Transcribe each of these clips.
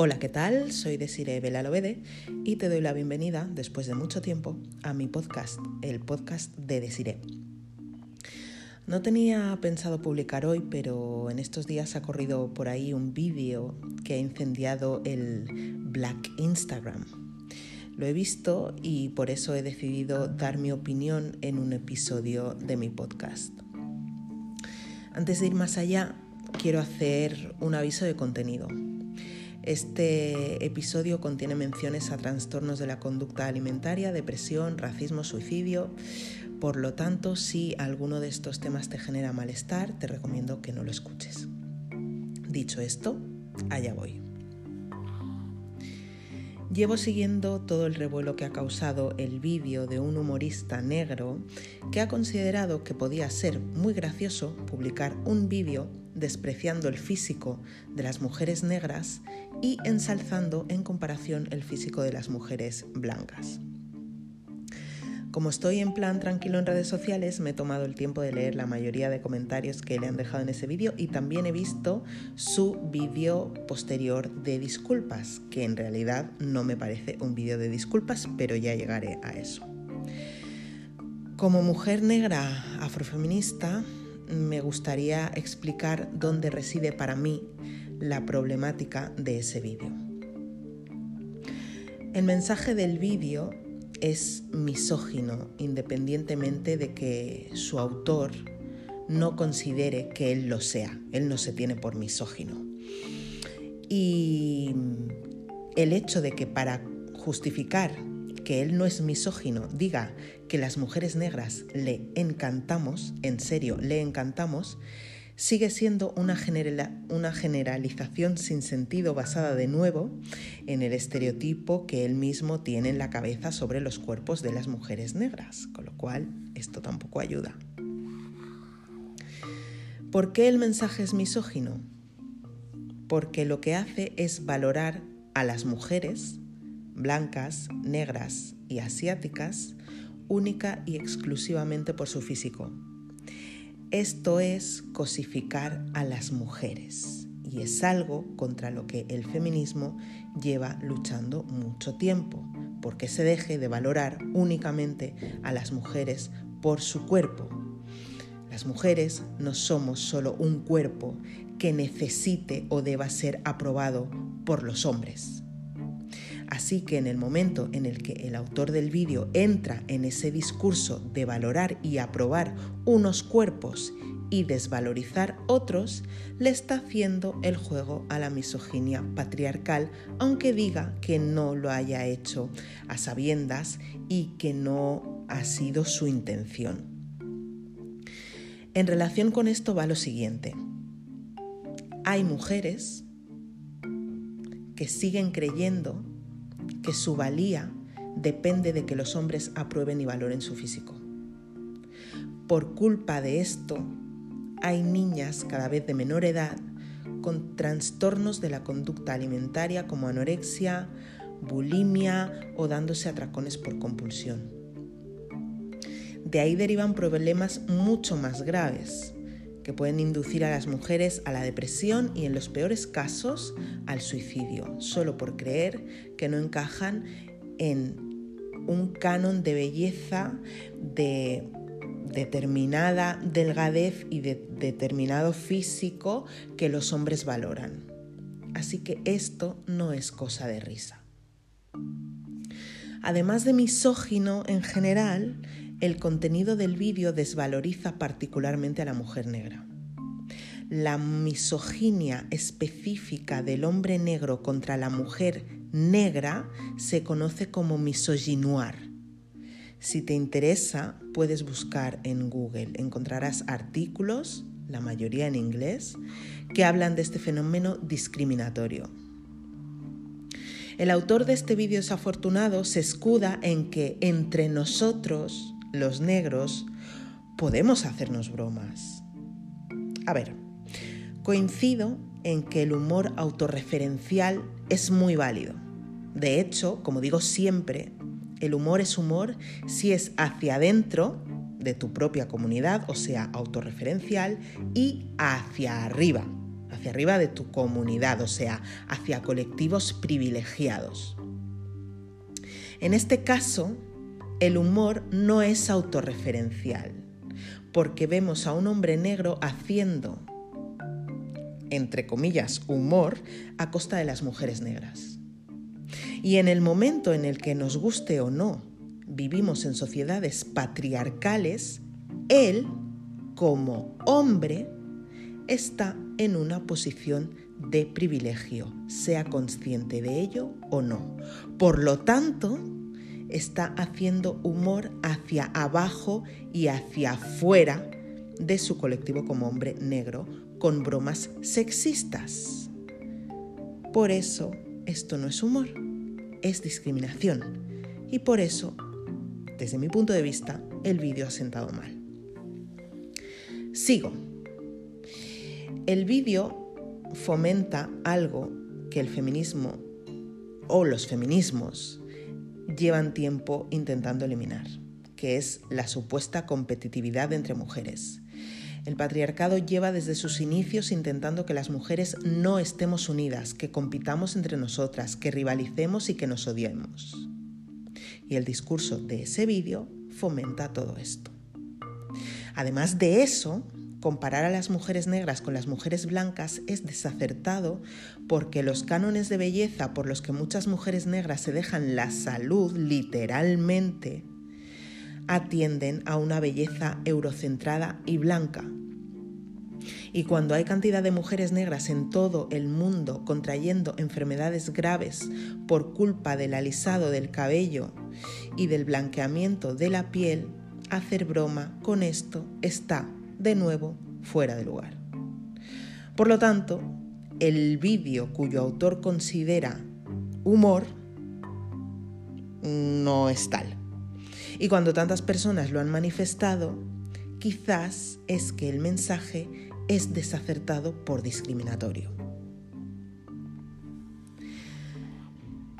Hola, ¿qué tal? Soy Desiree Belalobede y te doy la bienvenida, después de mucho tiempo, a mi podcast, el podcast de Desiree. No tenía pensado publicar hoy, pero en estos días ha corrido por ahí un vídeo que ha incendiado el Black Instagram. Lo he visto y por eso he decidido dar mi opinión en un episodio de mi podcast. Antes de ir más allá, quiero hacer un aviso de contenido. Este episodio contiene menciones a trastornos de la conducta alimentaria, depresión, racismo, suicidio. Por lo tanto, si alguno de estos temas te genera malestar, te recomiendo que no lo escuches. Dicho esto, allá voy. Llevo siguiendo todo el revuelo que ha causado el vídeo de un humorista negro que ha considerado que podía ser muy gracioso publicar un vídeo despreciando el físico de las mujeres negras y ensalzando en comparación el físico de las mujeres blancas. Como estoy en plan tranquilo en redes sociales, me he tomado el tiempo de leer la mayoría de comentarios que le han dejado en ese vídeo y también he visto su vídeo posterior de disculpas, que en realidad no me parece un vídeo de disculpas, pero ya llegaré a eso. Como mujer negra afrofeminista, me gustaría explicar dónde reside para mí la problemática de ese vídeo. El mensaje del vídeo es misógino independientemente de que su autor no considere que él lo sea. Él no se tiene por misógino. Y el hecho de que para justificar que él no es misógino diga que las mujeres negras le encantamos, en serio, le encantamos, sigue siendo una, generalización sin sentido basada de nuevo en el estereotipo que él mismo tiene en la cabeza sobre los cuerpos de las mujeres negras, con lo cual esto tampoco ayuda. ¿Por qué el mensaje es misógino? Porque lo que hace es valorar a las mujeres blancas, negras y asiáticas única y exclusivamente por su físico. Esto es cosificar a las mujeres y es algo contra lo que el feminismo lleva luchando mucho tiempo, porque se deje de valorar únicamente a las mujeres por su cuerpo. Las mujeres no somos solo un cuerpo que necesite o deba ser aprobado por los hombres. Así que en el momento en el que el autor del vídeo entra en ese discurso de valorar y aprobar unos cuerpos y desvalorizar otros, le está haciendo el juego a la misoginia patriarcal, aunque diga que no lo haya hecho a sabiendas y que no ha sido su intención. En relación con esto va lo siguiente. Hay mujeres que siguen creyendo que su valía depende de que los hombres aprueben y valoren su físico. Por culpa de esto, hay niñas cada vez de menor edad con trastornos de la conducta alimentaria como anorexia, bulimia o dándose atracones por compulsión. De ahí derivan problemas mucho más graves, que pueden inducir a las mujeres a la depresión y en los peores casos al suicidio, solo por creer que no encajan en un canon de belleza de determinada delgadez y de determinado físico que los hombres valoran. Así que esto no es cosa de risa. Además de misógino en general, el contenido del vídeo desvaloriza particularmente a la mujer negra. La misoginia específica del hombre negro contra la mujer negra se conoce como misogynoir. Si te interesa, puedes buscar en Google. Encontrarás artículos, la mayoría en inglés, que hablan de este fenómeno discriminatorio. El autor de este vídeo desafortunado se escuda en que entre nosotros los negros, podemos hacernos bromas. A ver, coincido en que el humor autorreferencial es muy válido. De hecho, como digo siempre, El humor es humor si es hacia adentro de tu propia comunidad, o sea, autorreferencial, y hacia arriba, hacia arriba de tu comunidad, o sea, hacia colectivos privilegiados. En este caso, el humor no es autorreferencial, porque vemos a un hombre negro haciendo, entre comillas, humor a costa de las mujeres negras. Y en el momento en el que nos guste o no vivimos en sociedades patriarcales, él, como hombre, está en una posición de privilegio, sea consciente de ello o no. Por lo tanto, está haciendo humor hacia abajo y hacia afuera de su colectivo como hombre negro con bromas sexistas. Por eso, esto no es humor, es discriminación. Y por eso, desde mi punto de vista, el vídeo ha sentado mal. Sigo. El vídeo fomenta algo que el feminismo o los feminismos llevan tiempo intentando eliminar, que es la supuesta competitividad entre mujeres. El patriarcado lleva desde sus inicios intentando que las mujeres no estemos unidas, que compitamos entre nosotras, que rivalicemos y que nos odiemos. Y el discurso de ese vídeo fomenta todo esto. Además de eso, comparar a las mujeres negras con las mujeres blancas es desacertado porque los cánones de belleza por los que muchas mujeres negras se dejan la salud literalmente atienden a una belleza eurocentrada y blanca. Y cuando hay cantidad de mujeres negras en todo el mundo contrayendo enfermedades graves por culpa del alisado del cabello y del blanqueamiento de la piel, hacer broma con esto está de nuevo fuera de lugar. Por lo tanto, el vídeo cuyo autor considera humor no es tal. Y cuando tantas personas lo han manifestado, quizás es que el mensaje es desacertado por discriminatorio.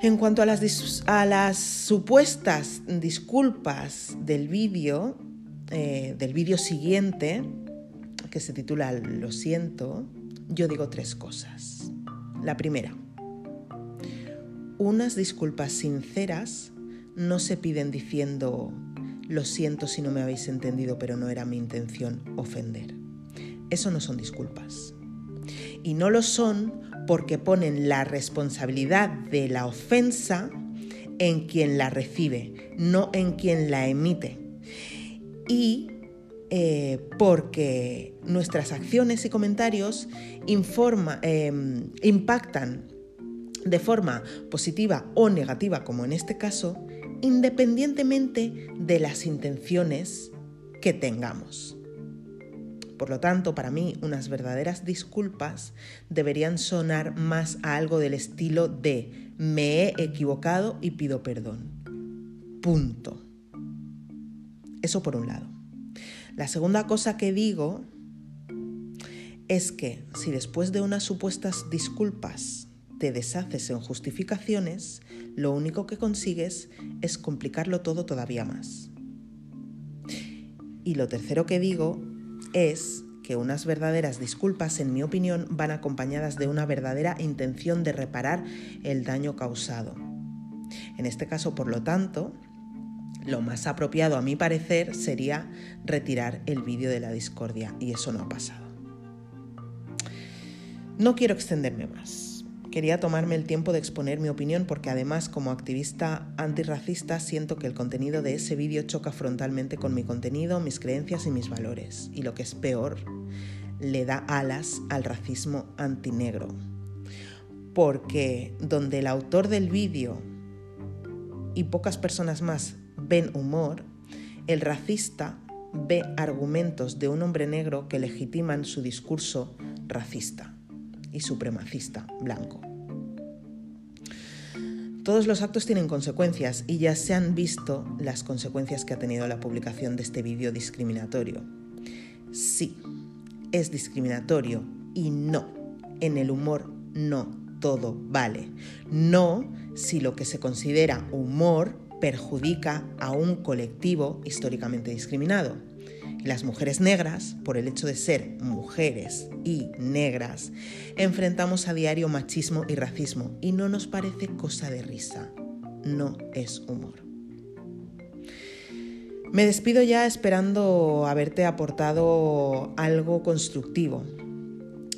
En cuanto a las, a las supuestas disculpas del vídeo, eh, del vídeo siguiente, que se titula Lo siento, yo digo tres cosas. La primera, unas disculpas sinceras no se piden diciendo, lo siento si no me habéis entendido, pero no era mi intención ofender. Eso no son disculpas. Y no lo son porque ponen la responsabilidad de la ofensa en quien la recibe, no en quien la emite. Y eh, porque nuestras acciones y comentarios em, impactan de forma positiva o negativa, como en este caso, independientemente de las intenciones que tengamos. Por lo tanto, para mí, unas verdaderas disculpas deberían sonar más a algo del estilo de me he equivocado y pido perdón. Punto. Eso por un lado. La segunda cosa que digo es que si después de unas supuestas disculpas te deshaces en justificaciones, lo único que consigues es complicarlo todo todavía más. Y lo tercero que digo es que unas verdaderas disculpas, en mi opinión, van acompañadas de una verdadera intención de reparar el daño causado. En este caso, por lo tanto, lo más apropiado a mi parecer sería retirar el vídeo de la discordia y eso no ha pasado. No quiero extenderme más. Quería tomarme el tiempo de exponer mi opinión porque además como activista antirracista siento que el contenido de ese vídeo choca frontalmente con mi contenido, mis creencias y mis valores. Y lo que es peor, le da alas al racismo antinegro. Porque donde el autor del vídeo y pocas personas más ven humor, el racista ve argumentos de un hombre negro que legitiman su discurso racista y supremacista blanco. Todos los actos tienen consecuencias y ya se han visto las consecuencias que ha tenido la publicación de este vídeo discriminatorio. Sí, es discriminatorio y no, en el humor no todo vale. No si lo que se considera humor perjudica a un colectivo históricamente discriminado. las mujeres negras, por el hecho de ser mujeres y negras, enfrentamos a diario machismo y racismo y no nos parece cosa de risa, no es humor. Me despido ya esperando haberte aportado algo constructivo.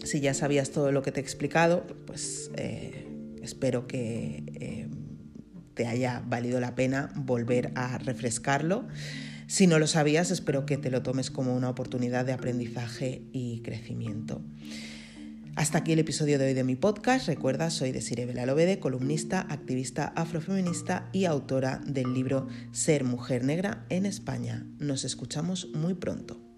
Si ya sabías todo lo que te he explicado, pues eh, espero que eh, te haya valido la pena volver a refrescarlo. Si no lo sabías, espero que te lo tomes como una oportunidad de aprendizaje y crecimiento. Hasta aquí el episodio de hoy de mi podcast. Recuerda, soy Desiree Belalobede, columnista, activista afrofeminista y autora del libro Ser Mujer Negra en España. Nos escuchamos muy pronto.